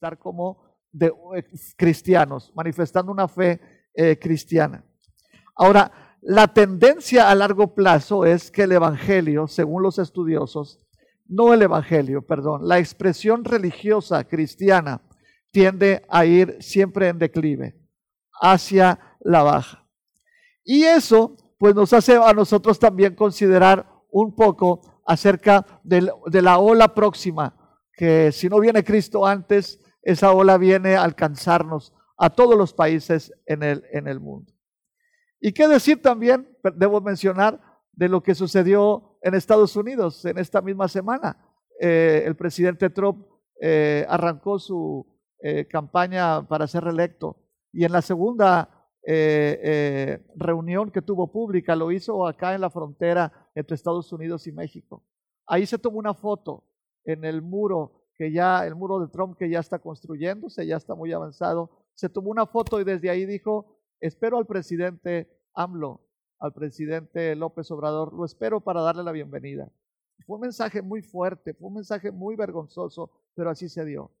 manifestar como de, eh, cristianos, manifestando una fe eh, cristiana. Ahora, la tendencia a largo plazo es que el Evangelio, según los estudiosos, no el Evangelio, perdón, la expresión religiosa cristiana tiende a ir siempre en declive, hacia la baja. Y eso pues nos hace a nosotros también considerar un poco acerca de la ola próxima, que si no viene Cristo antes, esa ola viene a alcanzarnos a todos los países en el, en el mundo. Y qué decir también, debo mencionar, de lo que sucedió en Estados Unidos en esta misma semana. Eh, el presidente Trump eh, arrancó su eh, campaña para ser reelecto y en la segunda reunión que tuvo pública lo hizo acá en la frontera entre Estados Unidos y México. Ahí se tomó una foto en el muro que ya, el muro de Trump que ya está construyéndose, ya está muy avanzado. Se tomó una foto y desde ahí dijo, espero al presidente AMLO, al presidente López Obrador, lo espero para darle la bienvenida. Fue un mensaje muy fuerte, fue un mensaje muy vergonzoso, pero así se dio.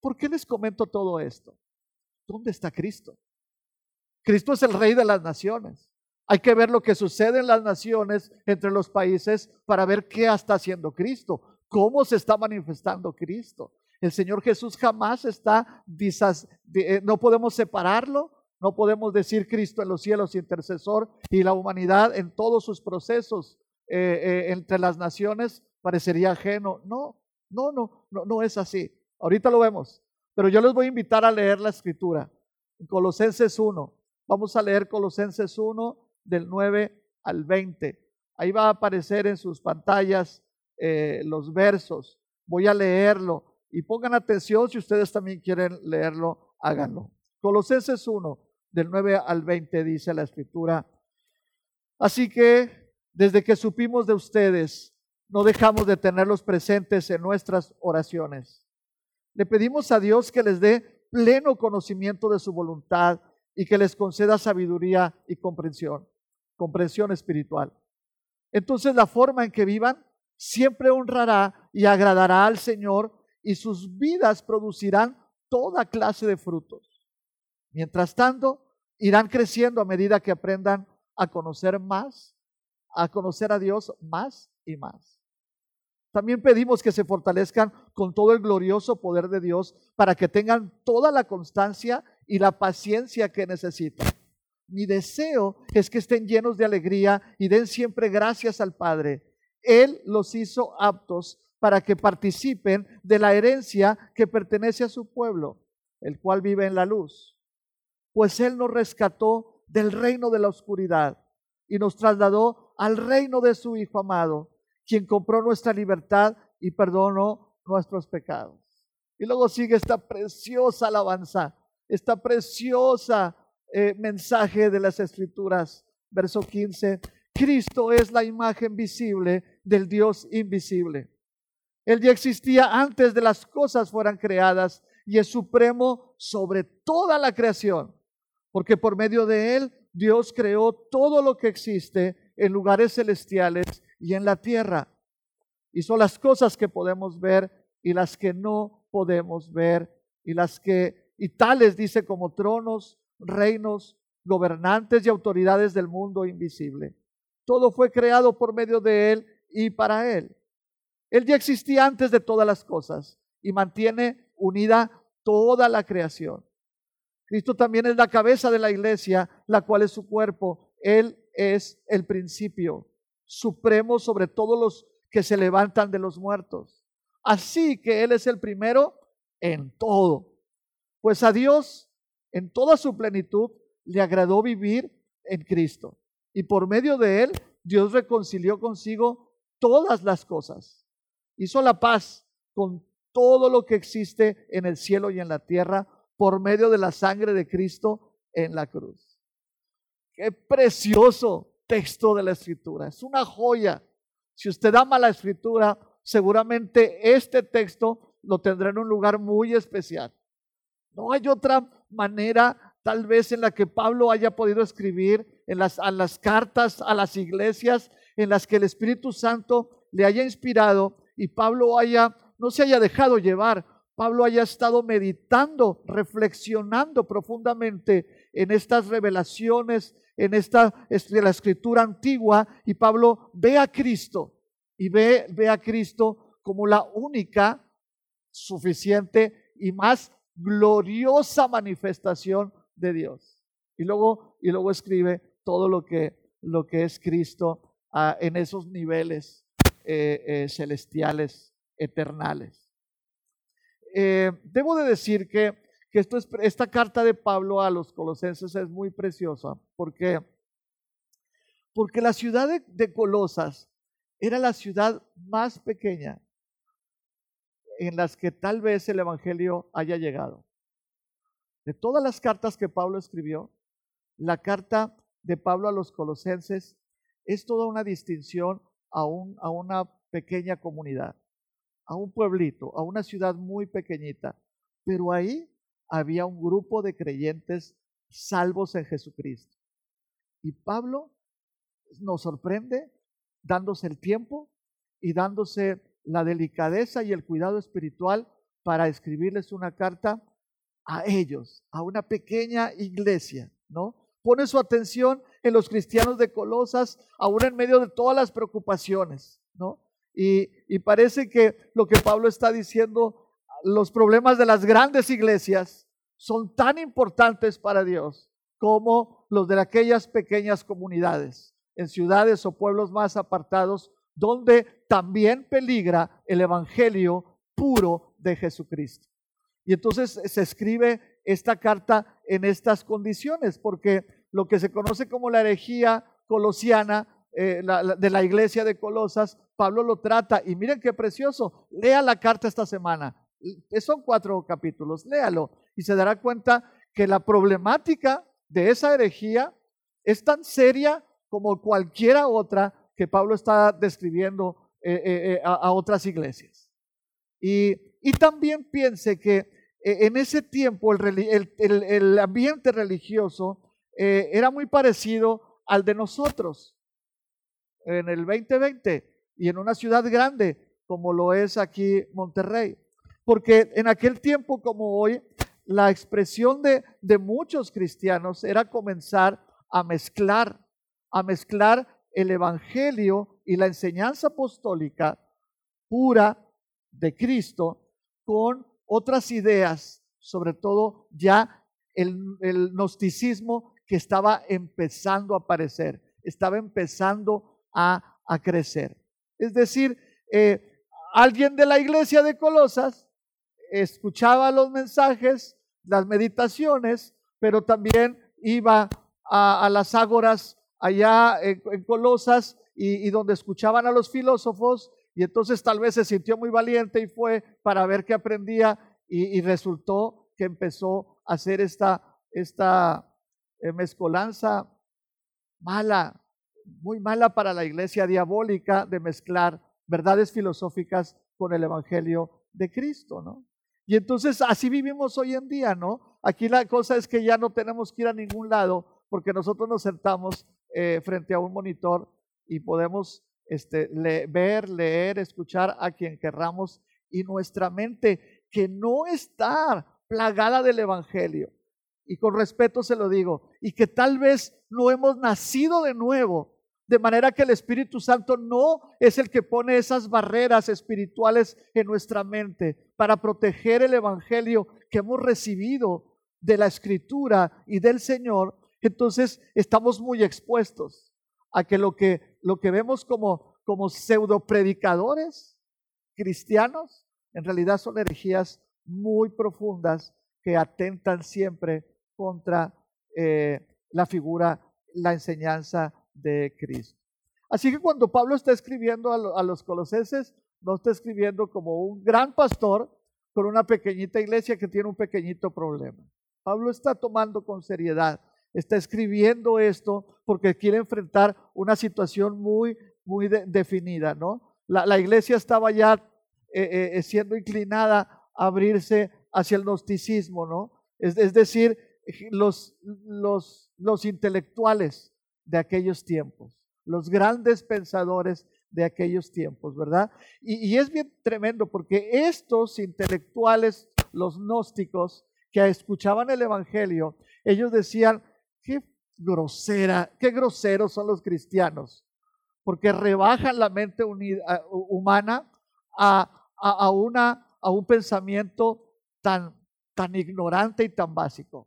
¿Por qué les comento todo esto? ¿Dónde está Cristo? Cristo es el rey de las naciones. Hay que ver lo que sucede en las naciones, entre los países, para ver qué está haciendo Cristo, cómo se está manifestando Cristo. El Señor Jesús jamás está, eh, no podemos separarlo, no podemos decir Cristo en los cielos intercesor y la humanidad en todos sus procesos eh, eh, entre las naciones parecería ajeno. No, no, no, no, no es así. Ahorita lo vemos, pero yo les voy a invitar a leer la escritura. Colosenses 1. Vamos a leer Colosenses 1 del 9 al 20. Ahí va a aparecer en sus pantallas eh, los versos. Voy a leerlo y pongan atención si ustedes también quieren leerlo, háganlo. Colosenses 1, del 9 al 20 dice la escritura. Así que desde que supimos de ustedes, no dejamos de tenerlos presentes en nuestras oraciones. Le pedimos a Dios que les dé pleno conocimiento de su voluntad y que les conceda sabiduría y comprensión comprensión espiritual. Entonces la forma en que vivan siempre honrará y agradará al Señor y sus vidas producirán toda clase de frutos. Mientras tanto, irán creciendo a medida que aprendan a conocer más, a conocer a Dios más y más. También pedimos que se fortalezcan con todo el glorioso poder de Dios para que tengan toda la constancia y la paciencia que necesitan mi deseo es que estén llenos de alegría y den siempre gracias al Padre. Él los hizo aptos para que participen de la herencia que pertenece a su pueblo, el cual vive en la luz. Pues Él nos rescató del reino de la oscuridad y nos trasladó al reino de su Hijo amado, quien compró nuestra libertad y perdonó nuestros pecados. Y luego sigue esta preciosa alabanza, esta preciosa eh, mensaje de las escrituras, verso 15, Cristo es la imagen visible del Dios invisible. Él ya existía antes de las cosas fueran creadas y es supremo sobre toda la creación, porque por medio de Él Dios creó todo lo que existe en lugares celestiales y en la tierra. Y son las cosas que podemos ver y las que no podemos ver y las que, y tales dice como tronos, reinos, gobernantes y autoridades del mundo invisible. Todo fue creado por medio de Él y para Él. Él ya existía antes de todas las cosas y mantiene unida toda la creación. Cristo también es la cabeza de la iglesia, la cual es su cuerpo. Él es el principio supremo sobre todos los que se levantan de los muertos. Así que Él es el primero en todo. Pues a Dios en toda su plenitud, le agradó vivir en Cristo. Y por medio de él, Dios reconcilió consigo todas las cosas. Hizo la paz con todo lo que existe en el cielo y en la tierra por medio de la sangre de Cristo en la cruz. Qué precioso texto de la escritura. Es una joya. Si usted ama la escritura, seguramente este texto lo tendrá en un lugar muy especial. No hay otra manera tal vez en la que Pablo haya podido escribir en las, a las cartas a las iglesias en las que el Espíritu Santo le haya inspirado y Pablo haya, no se haya dejado llevar Pablo haya estado meditando, reflexionando profundamente en estas revelaciones, en esta de la escritura antigua, y Pablo ve a Cristo y ve, a Cristo como la única, suficiente y más gloriosa manifestación de Dios. Y luego, y luego escribe todo lo que, lo que es Cristo ah, en esos niveles eh, eh, celestiales, eternales. Eh, debo de decir que, esto es, esta carta de Pablo a los colosenses es muy preciosa porque, porque la ciudad de, de Colosas era la ciudad más pequeña en las que tal vez el Evangelio haya llegado. De todas las cartas que Pablo escribió, la carta de Pablo a los colosenses es toda una distinción a, a una pequeña comunidad, a un pueblito, a una ciudad muy pequeñita. Pero ahí había un grupo de creyentes salvos en Jesucristo. Y Pablo nos sorprende dándose el tiempo y dándose la delicadeza y el cuidado espiritual para escribirles una carta a ellos, a una pequeña iglesia, ¿no? Pone su atención en los cristianos de Colosas, aún en medio de todas las preocupaciones, ¿no? Y, y parece que lo que Pablo está diciendo, los problemas de las grandes iglesias son tan importantes para Dios como los de aquellas pequeñas comunidades, en ciudades o pueblos más apartados donde también peligra el Evangelio puro de Jesucristo. Y entonces se escribe esta carta en estas condiciones, porque lo que se conoce como la herejía colosiana eh, de la iglesia de Colosas, Pablo lo trata. Y miren qué precioso, lea la carta esta semana. Son cuatro capítulos, léalo y se dará cuenta que la problemática de esa herejía es tan seria como cualquiera otra que Pablo está describiendo eh, eh, eh, a, otras iglesias. Y, también piense que en ese tiempo el, ambiente religioso era muy parecido al de nosotros en el 2020 y en una ciudad grande como lo es aquí Monterrey. Porque en aquel tiempo como hoy, la expresión de, de muchos cristianos era comenzar a mezclar, a mezclar el Evangelio y la enseñanza apostólica pura de Cristo con otras ideas, sobre todo ya el, gnosticismo que estaba empezando a aparecer, estaba empezando a, crecer. Es decir, eh, alguien de la iglesia de Colosas escuchaba los mensajes, las meditaciones, pero también iba a, a las ágoras allá en, Colosas y, donde escuchaban a los filósofos y entonces tal vez se sintió muy valiente y fue para ver qué aprendía y, resultó que empezó a hacer esta, esta eh, mezcolanza mala, muy mala para la iglesia diabólica de mezclar verdades filosóficas con el Evangelio de Cristo, ¿no? Y entonces así vivimos hoy en día, ¿no? Aquí la cosa es que ya no tenemos que ir a ningún lado porque nosotros nos sentamos eh, frente a un monitor y podemos este, ver, leer, escuchar a quien querramos y nuestra mente que no está plagada del Evangelio. Y con respeto se lo digo, y que tal vez no hemos nacido de nuevo, de manera que el Espíritu Santo no es el que pone esas barreras espirituales en nuestra mente para proteger el Evangelio que hemos recibido de la Escritura y del Señor, entonces estamos muy expuestos a que lo que, lo que vemos como, como pseudo predicadores cristianos, en realidad son herejías muy profundas que atentan siempre contra eh, la figura, la enseñanza de Cristo. Así que cuando Pablo está escribiendo a, a los colosenses, no está escribiendo como un gran pastor con una pequeñita iglesia que tiene un pequeñito problema. Pablo está tomando con seriedad está escribiendo esto porque quiere enfrentar una situación muy, muy definida, ¿no? La, iglesia estaba ya eh, eh, siendo inclinada a abrirse hacia el gnosticismo, ¿no? Es, decir, los, los, los intelectuales de aquellos tiempos, los grandes pensadores de aquellos tiempos, ¿verdad? Y, es bien tremendo porque estos intelectuales, los gnósticos, que escuchaban el Evangelio, ellos decían, qué grosera, qué groseros son los cristianos, porque rebajan la mente humana a, a, una, a un pensamiento tan, tan ignorante y tan básico.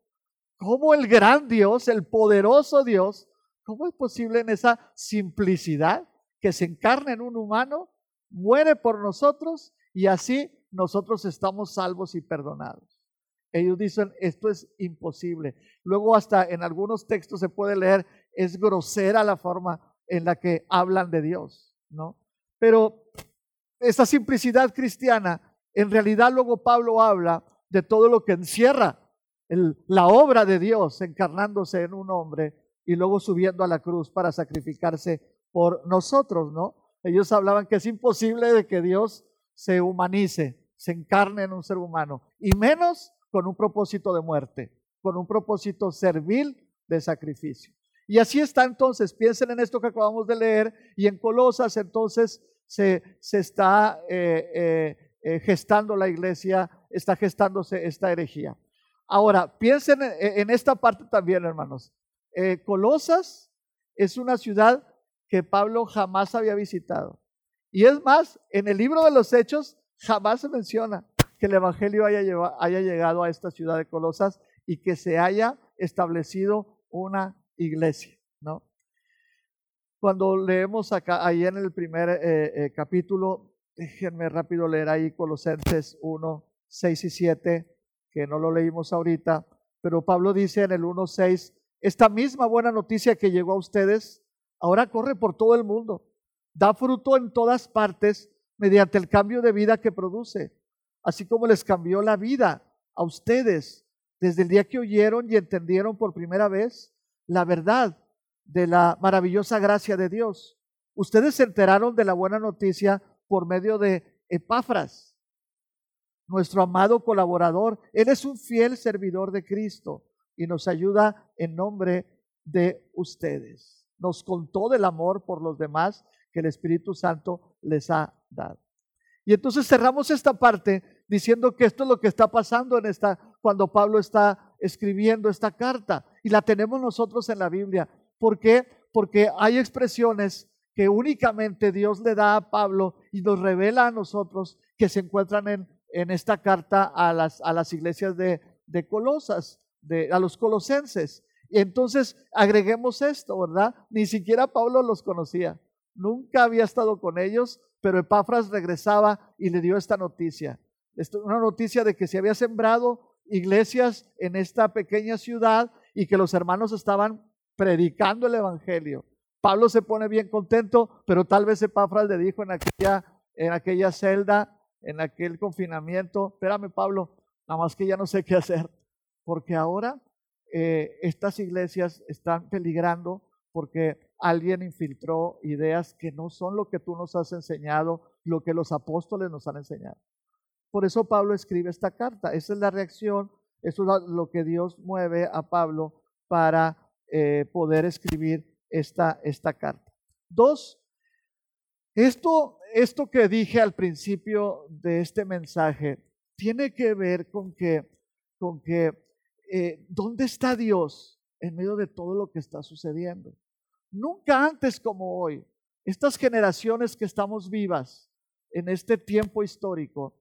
¿Cómo el gran Dios, el poderoso Dios, cómo es posible en esa simplicidad que se encarna en un humano, muere por nosotros y así nosotros estamos salvos y perdonados? Ellos dicen, esto es imposible. Luego hasta en algunos textos se puede leer, es grosera la forma en la que hablan de Dios, ¿no? Pero esa simplicidad cristiana, en realidad luego Pablo habla de todo lo que encierra la obra de Dios encarnándose en un hombre y luego subiendo a la cruz para sacrificarse por nosotros, ¿no? Ellos hablaban que es imposible de que Dios se humanice, se encarne en un ser humano, y menos con un propósito de muerte, con un propósito servil de sacrificio. Y así está entonces, piensen en esto que acabamos de leer, y en Colosas entonces se, se está eh, eh, eh, gestando la iglesia, está gestándose esta herejía. Ahora, piensen en, esta parte también, hermanos. Colosas es una ciudad que Pablo jamás había visitado. Y es más, en el libro de los Hechos jamás se menciona que el Evangelio haya, haya llegado a esta ciudad de Colosas y que se haya establecido una iglesia, ¿no? Cuando leemos acá, ahí en el primer eh, eh, capítulo, déjenme rápido leer ahí Colosenses 1, 6 y 7 que no lo leímos ahorita, pero Pablo dice en el 1.6, esta misma buena noticia que llegó a ustedes, ahora corre por todo el mundo, da fruto en todas partes mediante el cambio de vida que produce, así como les cambió la vida a ustedes desde el día que oyeron y entendieron por primera vez la verdad de la maravillosa gracia de Dios. Ustedes se enteraron de la buena noticia por medio de Epafras nuestro amado colaborador. Él es un fiel servidor de Cristo y nos ayuda en nombre de ustedes. Nos contó del amor por los demás que el Espíritu Santo les ha dado. Y entonces cerramos esta parte diciendo que esto es lo que está pasando en esta cuando Pablo está escribiendo esta carta y la tenemos nosotros en la Biblia. ¿Por qué? Porque hay expresiones que únicamente Dios le da a Pablo y nos revela a nosotros que se encuentran en en esta carta a las, a las iglesias de, de Colosas, de, a los colosenses. Y entonces agreguemos esto, ¿verdad? Ni siquiera Pablo los conocía. Nunca había estado con ellos, pero Epafras regresaba y le dio esta noticia. Una noticia de que se había sembrado iglesias en esta pequeña ciudad y que los hermanos estaban predicando el Evangelio. Pablo se pone bien contento, pero tal vez Epafras le dijo en aquella, en aquella celda, en aquel confinamiento, espérame Pablo, nada más que ya no sé qué hacer, porque ahora eh, estas iglesias están peligrando porque alguien infiltró ideas que no son lo que tú nos has enseñado, lo que los apóstoles nos han enseñado. Por eso Pablo escribe esta carta. Esa es la reacción, eso es lo que Dios mueve a Pablo para eh, poder escribir esta, esta carta. Dos, esto, esto que dije al principio de este mensaje tiene que ver con que, con que eh, ¿dónde está Dios en medio de todo lo que está sucediendo? Nunca antes como hoy, estas generaciones que estamos vivas en este tiempo histórico,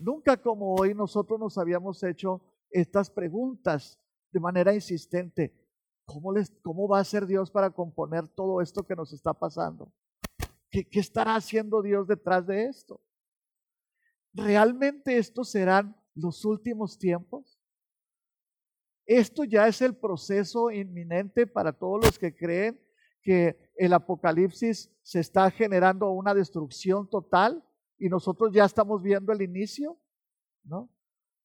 nunca como hoy nosotros nos habíamos hecho estas preguntas de manera insistente. ¿Cómo, les, ¿Cómo va a ser Dios para componer todo esto que nos está pasando? ¿Qué, estará haciendo Dios detrás de esto? ¿Realmente estos serán los últimos tiempos? Esto ya es el proceso inminente para todos los que creen que el apocalipsis se está generando una destrucción total y nosotros ya estamos viendo el inicio, ¿no?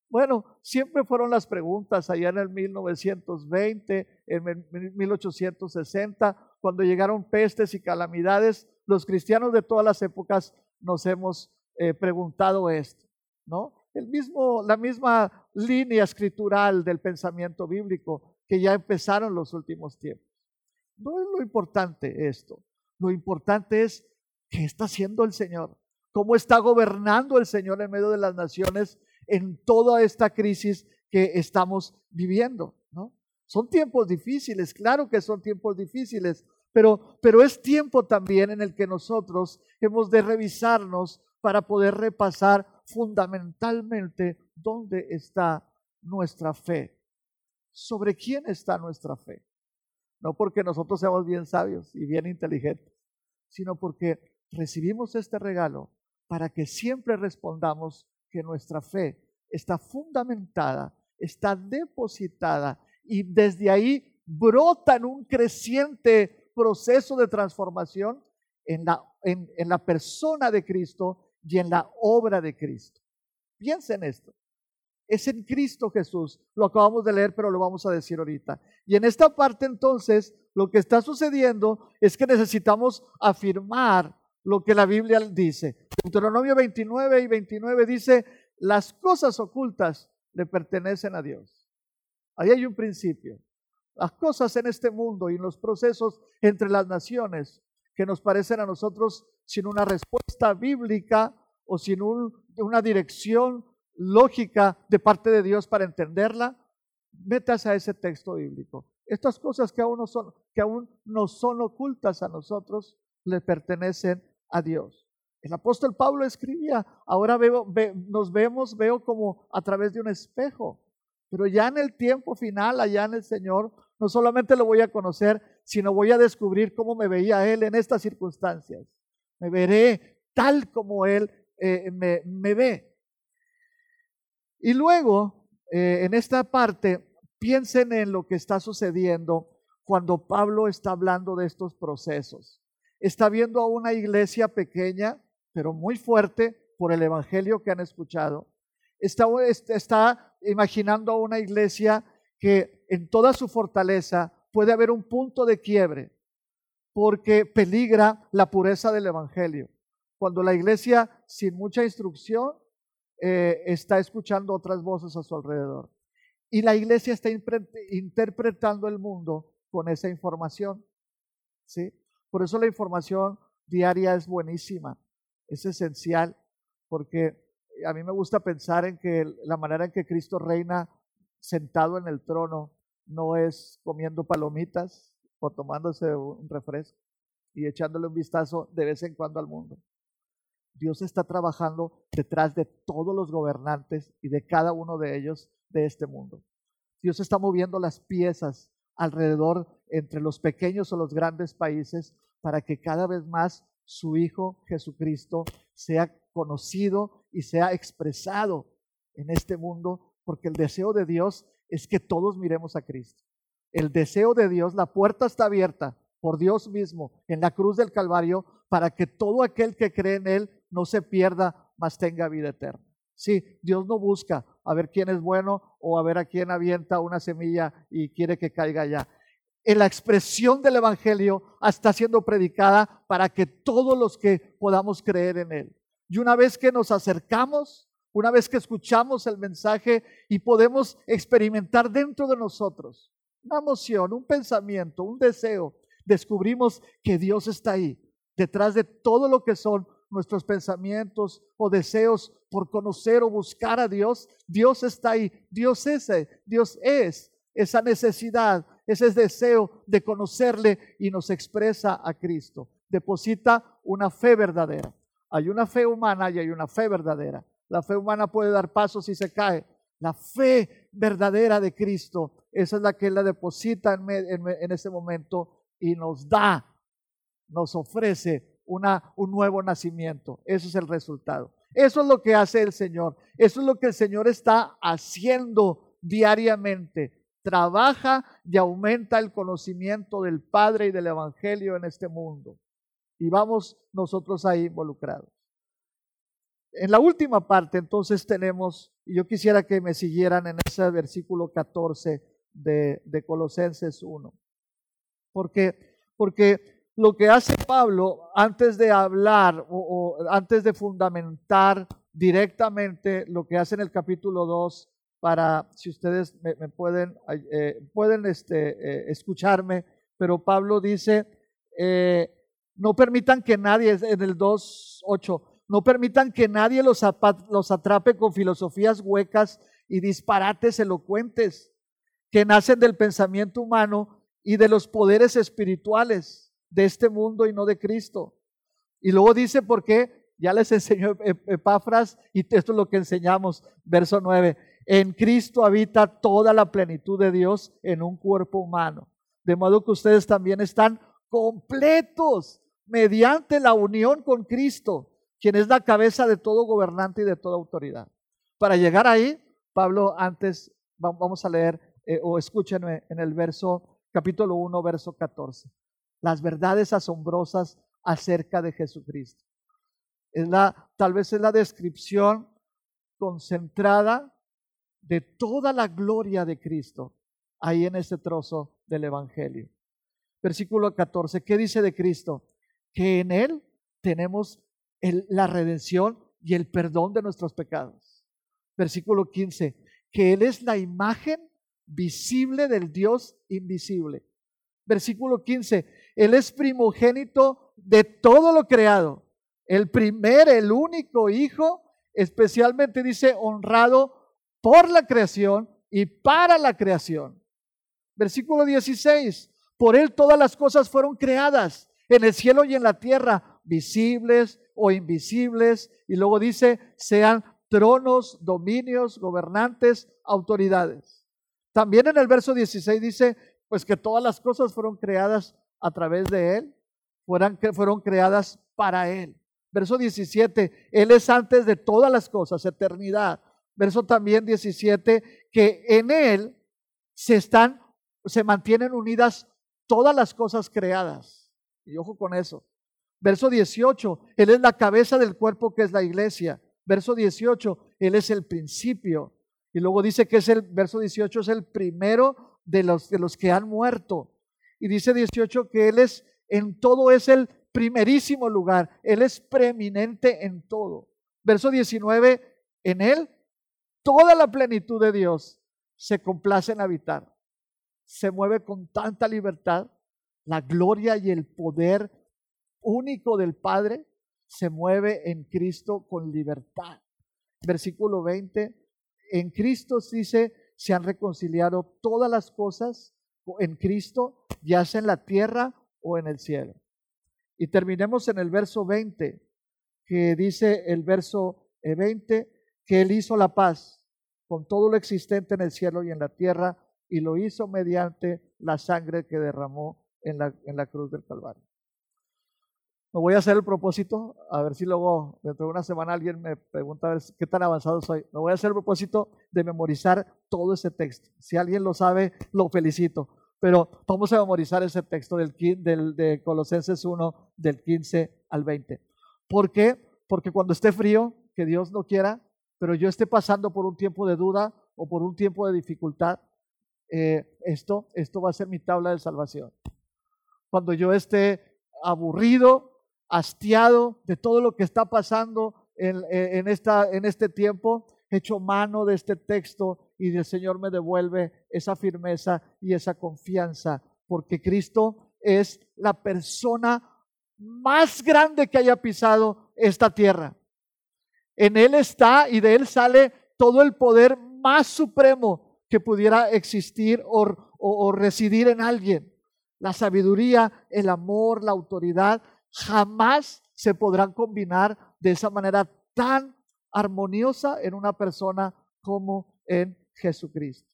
Bueno, siempre fueron las preguntas allá en el 1920, en 1860, cuando llegaron pestes y calamidades, los cristianos de todas las épocas nos hemos eh, preguntado esto, ¿no? El mismo, la misma línea escritural del pensamiento bíblico que ya empezaron los últimos tiempos. No es lo importante esto. Lo importante es ¿qué está haciendo el Señor? ¿Cómo está gobernando el Señor en medio de las naciones en toda esta crisis que estamos viviendo? ¿no? Son tiempos difíciles, claro que son tiempos difíciles, pero, pero es tiempo también en el que nosotros hemos de revisarnos para poder repasar fundamentalmente dónde está nuestra fe. ¿Sobre quién está nuestra fe? No porque nosotros seamos bien sabios y bien inteligentes, sino porque recibimos este regalo para que siempre respondamos que nuestra fe está fundamentada, está depositada y desde ahí brota en un creciente proceso de transformación en la, en, la persona de Cristo y en la obra de Cristo. Piensen esto. Es en Cristo Jesús. Lo acabamos de leer, pero lo vamos a decir ahorita. Y en esta parte entonces, lo que está sucediendo es que necesitamos afirmar lo que la Biblia dice. Deuteronomio 29 y 29 dice, las cosas ocultas le pertenecen a Dios. Ahí hay un principio. Las cosas en este mundo y en los procesos entre las naciones que nos parecen a nosotros sin una respuesta bíblica o sin una dirección lógica de parte de Dios para entenderla, metas a ese texto bíblico. Estas cosas que aún no son, que aún no son ocultas a nosotros, le pertenecen a Dios. El apóstol Pablo escribía, ahora veo, nos vemos, veo como a través de un espejo, pero ya en el tiempo final, allá en el Señor, no solamente lo voy a conocer, sino voy a descubrir cómo me veía Él en estas circunstancias. Me veré tal como Él eh, me, ve. Y luego, eh, en esta parte, piensen en lo que está sucediendo cuando Pablo está hablando de estos procesos. Está viendo a una iglesia pequeña, pero muy fuerte por el evangelio que han escuchado. Está, está imaginando a una iglesia que en toda su fortaleza puede haber un punto de quiebre porque peligra la pureza del Evangelio. Cuando la iglesia, sin mucha instrucción, eh, está escuchando otras voces a su alrededor. Y la iglesia está interpretando el mundo con esa información. ¿sí? Por eso la información diaria es buenísima, es esencial, porque a mí me gusta pensar en que la manera en que Cristo reina sentado en el trono no es comiendo palomitas o tomándose un refresco y echándole un vistazo de vez en cuando al mundo. Dios está trabajando detrás de todos los gobernantes y de cada uno de ellos de este mundo. Dios está moviendo las piezas alrededor entre los pequeños o los grandes países para que cada vez más su Hijo Jesucristo sea conocido y sea expresado en este mundo, porque el deseo de Dios es que todos miremos a Cristo. El deseo de Dios, la puerta está abierta por Dios mismo en la cruz del Calvario para que todo aquel que cree en Él no se pierda, mas tenga vida eterna. Sí, Dios no busca a ver quién es bueno o a ver a quién avienta una semilla y quiere que caiga allá. En la expresión del Evangelio está siendo predicada para que todos los que podamos creer en Él. Y una vez que nos acercamos una vez que escuchamos el mensaje y podemos experimentar dentro de nosotros una emoción, un pensamiento, un deseo, descubrimos que Dios está ahí, detrás de todo lo que son nuestros pensamientos o deseos por conocer o buscar a Dios, Dios está ahí, Dios es, Dios es esa necesidad, ese deseo de conocerle y nos expresa a Cristo. Deposita una fe verdadera. Hay una fe humana y hay una fe verdadera. La fe humana puede dar pasos y se cae. La fe verdadera de Cristo, esa es la que la deposita en, ese momento y nos da, nos ofrece un nuevo nacimiento. Eso es el resultado. Eso es lo que hace el Señor. Eso es lo que el Señor está haciendo diariamente. Trabaja y aumenta el conocimiento del Padre y del Evangelio en este mundo. Y vamos nosotros ahí involucrados. En la última parte entonces tenemos, y yo quisiera que me siguieran en ese versículo 14 de, de Colosenses 1, porque, porque lo que hace Pablo antes de hablar o, antes de fundamentar directamente lo que hace en el capítulo 2, para, si ustedes me, pueden, eh, pueden este, eh, escucharme, pero Pablo dice, eh, No permitan que nadie, en el 2.8, no permitan que nadie los, los atrape con filosofías huecas y disparates elocuentes que nacen del pensamiento humano y de los poderes espirituales de este mundo y no de Cristo. Y luego dice, ¿por qué? Ya les enseñó Epafras y esto es lo que enseñamos, verso 9. En Cristo habita toda la plenitud de Dios en un cuerpo humano. De modo que ustedes también están completos mediante la unión con Cristo, quien es la cabeza de todo gobernante y de toda autoridad. Para llegar ahí, Pablo, antes vamos a leer eh, o escúchenme en el verso capítulo 1, verso 14. Las verdades asombrosas acerca de Jesucristo. Es la, tal vez es la descripción concentrada de toda la gloria de Cristo ahí en este trozo del Evangelio. Versículo 14, ¿qué dice de Cristo? Que en Él tenemos la redención y el perdón de nuestros pecados. Versículo 15, que Él es la imagen visible del Dios invisible. Versículo 15, Él es primogénito de todo lo creado, el primer, el único hijo, especialmente dice honrado por la creación y para la creación. Versículo 16, por Él todas las cosas fueron creadas en el cielo y en la tierra, visibles o invisibles. Y luego dice, sean tronos, dominios, gobernantes, autoridades. También en el verso 16 dice, pues que todas las cosas fueron creadas a través de Él, fueron, fueron creadas para Él. Verso 17, Él es antes de todas las cosas, eternidad. Verso también 17, que en Él se están, se mantienen unidas todas las cosas creadas. Y ojo con eso. Verso 18, Él es la cabeza del cuerpo que es la iglesia. Verso 18, Él es el principio. Y luego dice que es el, verso 18 es el primero de los, de los que han muerto. Y dice 18 que Él es, en todo es el primerísimo lugar. Él es preeminente en todo. Verso 19, en Él toda la plenitud de Dios se complace en habitar. Se mueve con tanta libertad. La gloria y el poder único del Padre se mueve en Cristo con libertad. Versículo 20, en Cristo dice, se han reconciliado todas las cosas en Cristo, ya sea en la tierra o en el cielo. Y terminemos en el verso 20, que dice el verso 20, eh, que Él hizo la paz con todo lo existente en el cielo y en la tierra, y lo hizo mediante la sangre que derramó en la, en la cruz del Calvario. Me voy a hacer el propósito, a ver si luego dentro de una semana alguien me pregunta a ver qué tan avanzado soy. Me voy a hacer el propósito de memorizar todo ese texto. Si alguien lo sabe, lo felicito. Pero vamos a memorizar ese texto del, del, de Colosenses 1, del 15 al 20. ¿Por qué? Porque cuando esté frío, que Dios no quiera, pero yo esté pasando por un tiempo de duda o por un tiempo de dificultad, eh, esto, esto va a ser mi tabla de salvación. Cuando yo esté aburrido, hastiado de todo lo que está pasando en, esta, en este tiempo, hecho mano de este texto y el Señor me devuelve esa firmeza y esa confianza, porque Cristo es la persona más grande que haya pisado esta tierra. En Él está y de Él sale todo el poder más supremo que pudiera existir o residir en alguien. La sabiduría, el amor, la autoridad, jamás se podrán combinar de esa manera tan armoniosa en una persona como en Jesucristo.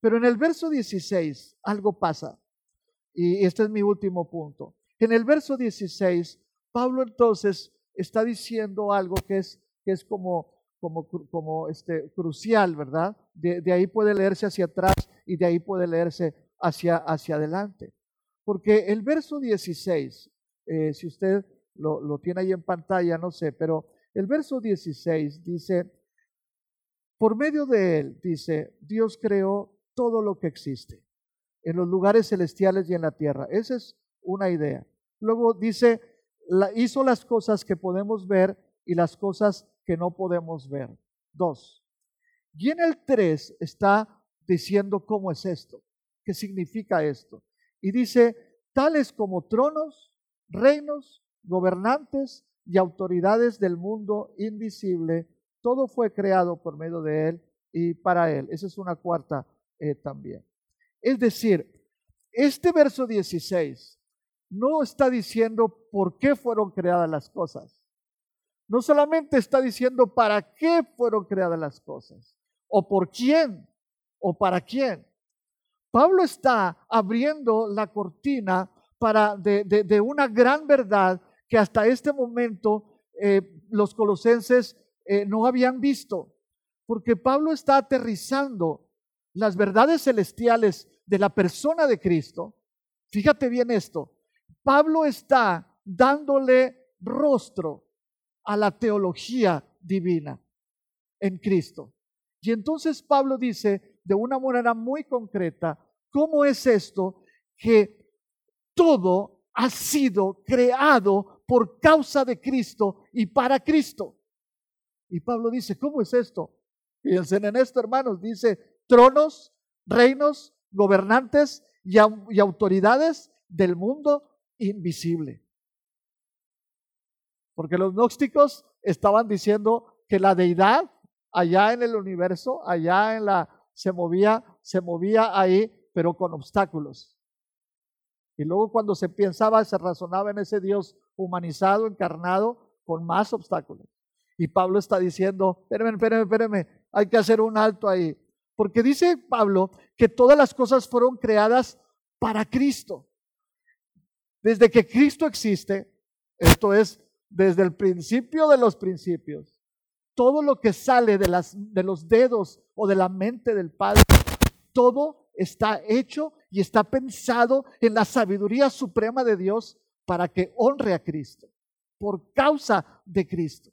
Pero en el verso 16 algo pasa. Y este es mi último punto. En el verso 16, Pablo entonces está diciendo algo que es, que es como, como, como este, crucial, ¿verdad? De, ahí puede leerse hacia atrás y de ahí puede leerse hacia, hacia adelante. Porque el verso 16 eh, si usted lo, lo tiene ahí en pantalla, no sé, pero el verso 16 dice, por medio de él, dice, Dios creó todo lo que existe, en los lugares celestiales y en la tierra. Esa es una idea. Luego dice, hizo las cosas que podemos ver y las cosas que no podemos ver. Dos. Y en el tres está diciendo cómo es esto, qué significa esto. Y dice, tales como tronos, reinos, gobernantes y autoridades del mundo invisible. Todo fue creado por medio de Él y para Él. Esa es una cuarta eh, también. Es decir, este verso 16 no está diciendo por qué fueron creadas las cosas. No solamente está diciendo para qué fueron creadas las cosas, o por quién, o para quién. Pablo está abriendo la cortina para de, una gran verdad que hasta este momento eh, los colosenses eh, no habían visto, porque Pablo está aterrizando las verdades celestiales de la persona de Cristo. Fíjate bien esto, Pablo está dándole rostro a la teología divina en Cristo. Y entonces Pablo dice de una manera muy concreta, ¿cómo es esto que todo ha sido creado por causa de Cristo y para Cristo? Y Pablo dice, ¿cómo es esto? Fíjense en esto, hermanos, dice tronos, reinos, gobernantes y, y autoridades del mundo invisible. Porque los gnósticos estaban diciendo que la deidad allá en el universo, allá en la se movía, se movía ahí, pero con obstáculos. Y luego cuando se pensaba, se razonaba en ese Dios humanizado, encarnado, con más obstáculos. Y Pablo está diciendo, espérenme, espérenme, espérenme, hay que hacer un alto ahí. Porque dice Pablo que todas las cosas fueron creadas para Cristo. Desde que Cristo existe, esto es, desde el principio de los principios, todo lo que sale de, las, de los dedos o de la mente del Padre, todo está hecho y está pensado en la sabiduría suprema de Dios para que honre a Cristo, por causa de Cristo.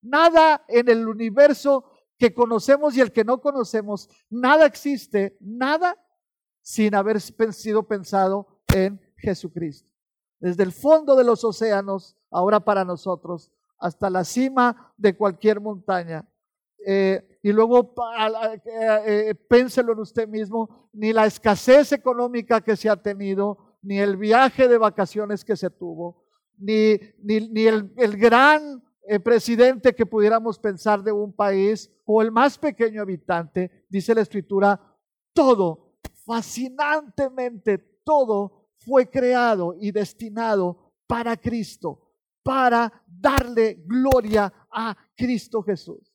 Nada en el universo que conocemos y el que no conocemos, nada existe, nada sin haber sido pensado en Jesucristo desde el fondo de los océanos, ahora para nosotros, hasta la cima de cualquier montaña. Eh, y luego eh, eh, pénselo en usted mismo, ni la escasez económica que se ha tenido, ni el viaje de vacaciones que se tuvo, ni, ni, el, el, gran presidente que pudiéramos pensar de un país o el más pequeño habitante, dice la escritura, todo, fascinantemente todo fue creado y destinado para Cristo, para darle gloria a Cristo Jesús.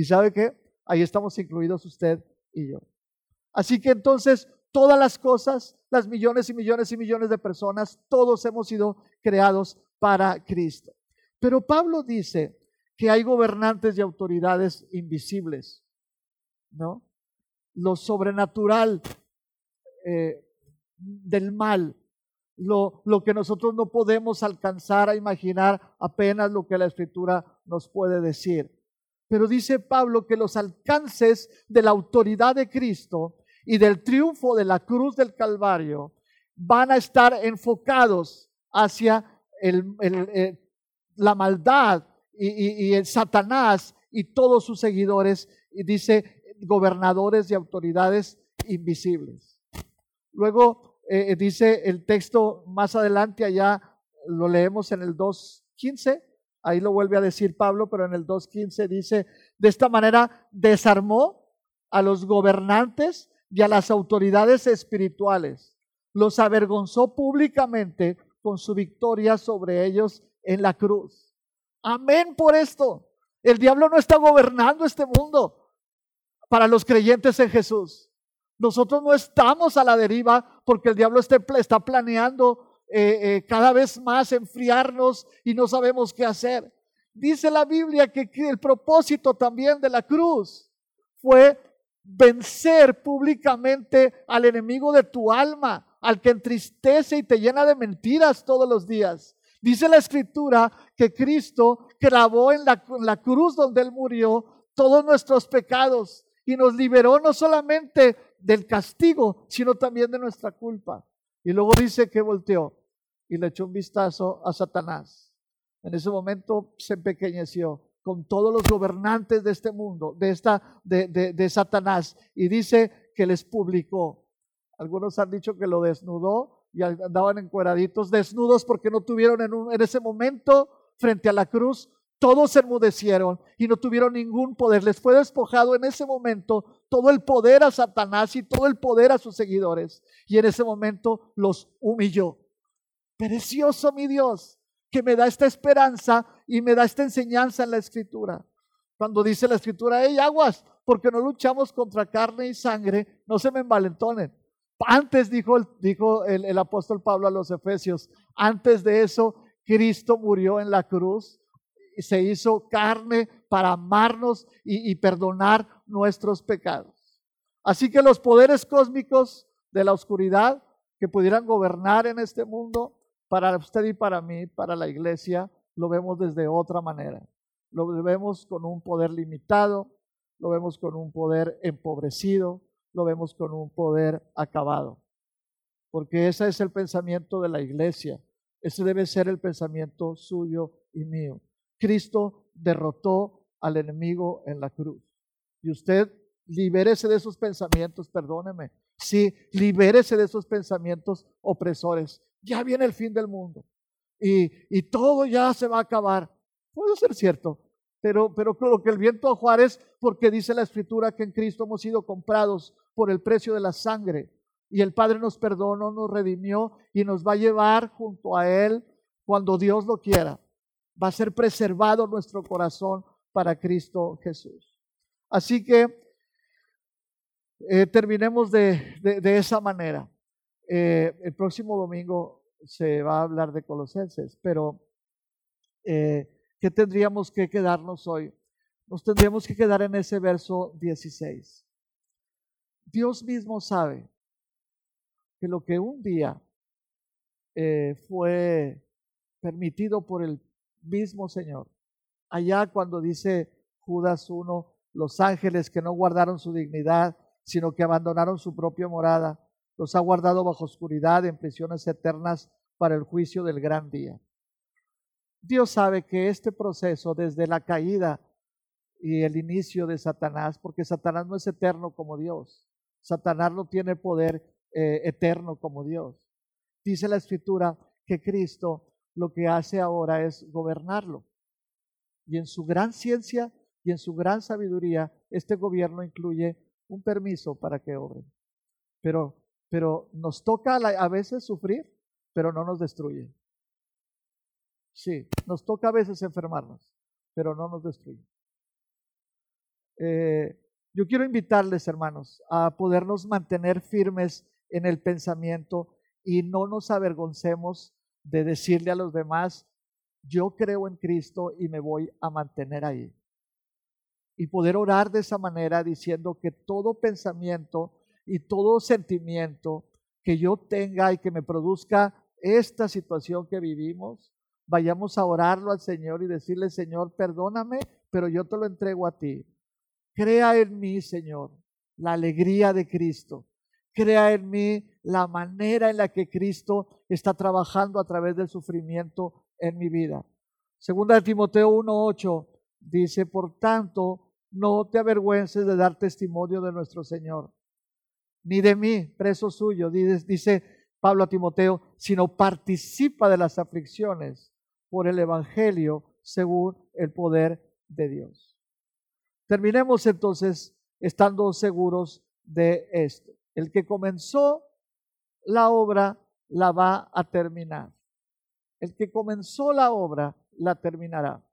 ¿Y sabe qué? Ahí estamos incluidos usted y yo. Así que entonces todas las cosas, las millones y millones y millones de personas, todos hemos sido creados para Cristo. Pero Pablo dice que hay gobernantes y autoridades invisibles, ¿no? Lo sobrenatural eh, del mal, lo, lo, que nosotros no podemos alcanzar a imaginar apenas lo que la escritura nos puede decir. Pero dice Pablo que los alcances de la autoridad de Cristo y del triunfo de la cruz del Calvario van a estar enfocados hacia eh, la maldad y, y el Satanás y todos sus seguidores, y dice gobernadores y autoridades invisibles. Luego eh, dice el texto más adelante, allá lo leemos en el 2.15, ahí lo vuelve a decir Pablo, pero en el 2.15 dice, de esta manera desarmó a los gobernantes y a las autoridades espirituales, los avergonzó públicamente con su victoria sobre ellos en la cruz. Amén por esto. El diablo no está gobernando este mundo para los creyentes en Jesús. Nosotros no estamos a la deriva porque el diablo está planeando eh, eh, cada vez más enfriarnos y no sabemos qué hacer. Dice la Biblia que el propósito también de la cruz fue vencer públicamente al enemigo de tu alma, al que entristece y te llena de mentiras todos los días. Dice la escritura que Cristo clavó en la, en la cruz donde Él murió todos nuestros pecados y nos liberó no solamente del castigo, sino también de nuestra culpa. Y luego dice que volteó y le echó un vistazo a Satanás. En ese momento se empequeñeció con todos los gobernantes de este mundo, de, esta, de, de Satanás, y dice que les publicó. Algunos han dicho que lo desnudó, y andaban encueraditos, desnudos porque no tuvieron en, en ese momento frente a la cruz, todos se enmudecieron y no tuvieron ningún poder. Les fue despojado en ese momento todo el poder a Satanás y todo el poder a sus seguidores. Y en ese momento los humilló. Precioso mi Dios, que me da esta esperanza y me da esta enseñanza en la escritura. Cuando dice la escritura, hey aguas, porque no luchamos contra carne y sangre, no se me envalentonen. Antes dijo, el, apóstol Pablo a los Efesios, antes de eso, Cristo murió en la cruz y se hizo carne para amarnos y perdonar nuestros pecados. Así que los poderes cósmicos de la oscuridad que pudieran gobernar en este mundo, para usted y para mí, para la iglesia, lo vemos desde otra manera lo vemos con un poder limitado, lo vemos con un poder empobrecido, lo vemos con un poder acabado. Porque ese es el pensamiento de la iglesia, ese debe ser el pensamiento suyo y mío. Cristo derrotó al enemigo en la cruz. Y usted libérese de esos pensamientos, perdóneme. Sí, libérese de esos pensamientos opresores. Ya viene el fin del mundo. Y, y todo ya se va a acabar. Puede ser cierto, pero, pero creo que el viento a Juárez, porque dice la escritura que en Cristo hemos sido comprados por el precio de la sangre. Y el Padre nos perdonó, nos redimió y nos va a llevar junto a Él cuando Dios lo quiera. Va a ser preservado nuestro corazón para Cristo Jesús. Así que eh, terminemos de, de, esa manera. Eh, el próximo domingo se va a hablar de Colosenses, pero eh, ¿qué tendríamos que quedarnos hoy? Nos tendríamos que quedar en ese verso 16. Dios mismo sabe que lo que un día eh, fue permitido por el mismo Señor, allá cuando dice Judas 1, los ángeles que no guardaron su dignidad, sino que abandonaron su propia morada, los ha guardado bajo oscuridad en prisiones eternas para el juicio del gran día. Dios sabe que este proceso desde la caída y el inicio de Satanás, porque Satanás no es eterno como Dios, Satanás no tiene poder eh, eterno como Dios. Dice la escritura que Cristo lo que hace ahora es gobernarlo. Y en su gran ciencia y en su gran sabiduría, este gobierno incluye un permiso para que obren. Pero, pero nos toca a veces sufrir, pero no nos destruye. Sí, nos toca a veces enfermarnos, pero no nos destruye. Eh, yo quiero invitarles, hermanos, a podernos mantener firmes en el pensamiento y no nos avergoncemos de decirle a los demás, yo creo en Cristo y me voy a mantener ahí. Y poder orar de esa manera diciendo que todo pensamiento y todo sentimiento que yo tenga y que me produzca esta situación que vivimos, vayamos a orarlo al Señor y decirle, Señor, perdóname, pero yo te lo entrego a ti. Crea en mí, Señor, la alegría de Cristo. Crea en mí la manera en la que Cristo está trabajando a través del sufrimiento en mi vida. Segunda de Timoteo 1.8 dice, por tanto, no te avergüences de dar testimonio de nuestro Señor, ni de mí, preso suyo, dice, Pablo a Timoteo, sino participa de las aflicciones por el Evangelio según el poder de Dios. Terminemos entonces estando seguros de esto. El que comenzó la obra la va a terminar. El que comenzó la obra la terminará.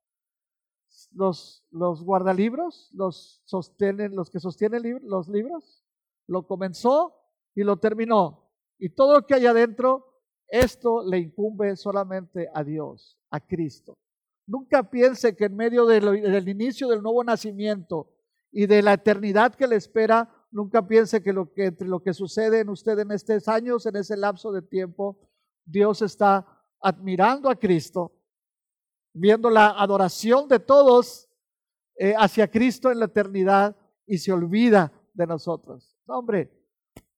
Los, los guardalibros, los, sostienen, los que sostienen los libros, lo comenzó y lo terminó. Y todo lo que hay adentro, esto le incumbe solamente a Dios a Cristo. Nunca piense que en medio del inicio del nuevo nacimiento y de la eternidad que le espera, nunca piense que, lo que entre lo que sucede en usted en estos años, en ese lapso de tiempo, Dios está admirando a Cristo, viendo la adoración de todos eh, hacia Cristo en la eternidad y se olvida de nosotros. Hombre,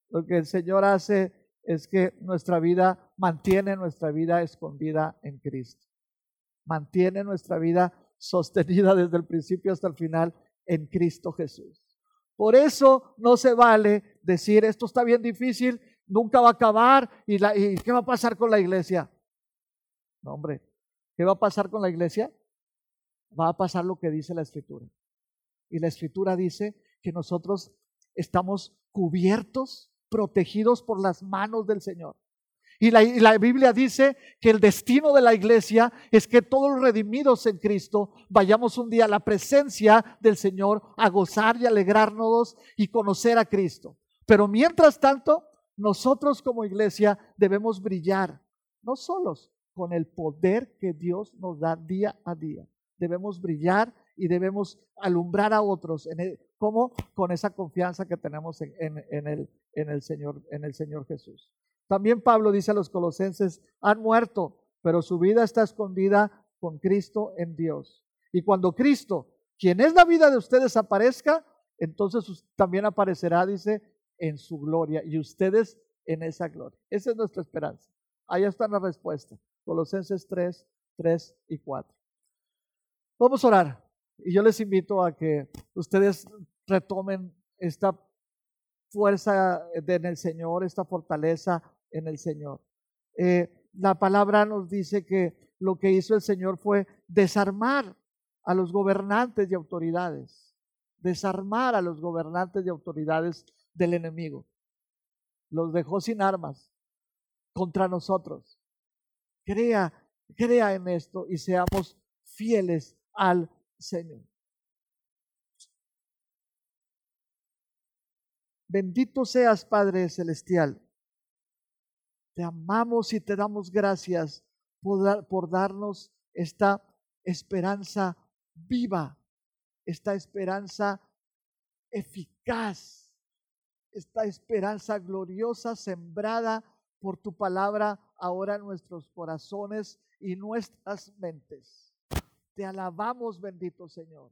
lo que el Señor hace es que nuestra vida mantiene nuestra vida escondida en Cristo mantiene nuestra vida sostenida desde el principio hasta el final en Cristo Jesús. Por eso no se vale decir, esto está bien difícil, nunca va a acabar. ¿Y, la, ¿Y qué va a pasar con la iglesia? No, hombre, ¿qué va a pasar con la iglesia? Va a pasar lo que dice la escritura. Y la escritura dice que nosotros estamos cubiertos, protegidos por las manos del Señor. Y la, Biblia dice que el destino de la iglesia es que todos los redimidos en Cristo vayamos un día a la presencia del Señor a gozar y alegrarnos y conocer a Cristo. Pero mientras tanto, nosotros como iglesia debemos brillar, no solos, con el poder que Dios nos da día a día. Debemos brillar y debemos alumbrar a otros, en como con esa confianza que tenemos en, el, en, el Señor, en el Señor Jesús. También Pablo dice a los colosenses, han muerto, pero su vida está escondida con Cristo en Dios. Y cuando Cristo, quien es la vida de ustedes, aparezca, entonces también aparecerá, dice, en su gloria y ustedes en esa gloria. Esa es nuestra esperanza. Ahí está la respuesta. Colosenses 3, 3 y 4. Vamos a orar. Y yo les invito a que ustedes retomen esta fuerza en el Señor, esta fortaleza en el Señor. Eh, la palabra nos dice que lo que hizo el Señor fue desarmar a los gobernantes y autoridades, desarmar a los gobernantes y autoridades del enemigo. Los dejó sin armas contra nosotros. Crea, crea en esto y seamos fieles al Señor. Bendito seas, Padre Celestial. Te amamos y te damos gracias por, darnos esta esperanza viva, esta esperanza eficaz, esta esperanza gloriosa sembrada por tu palabra ahora en nuestros corazones y nuestras mentes. Te alabamos, bendito Señor.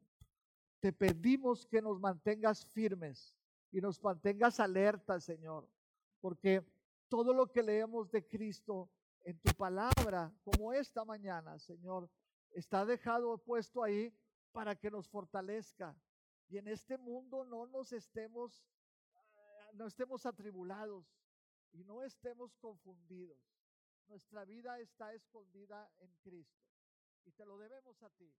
Te pedimos que nos mantengas firmes y nos mantengas alerta, Señor, porque todo lo que leemos de Cristo en tu palabra, como esta mañana, Señor, está dejado puesto ahí para que nos fortalezca y en este mundo no nos estemos ah, no estemos atribulados y no estemos confundidos. Nuestra vida está escondida en Cristo y te lo debemos a ti.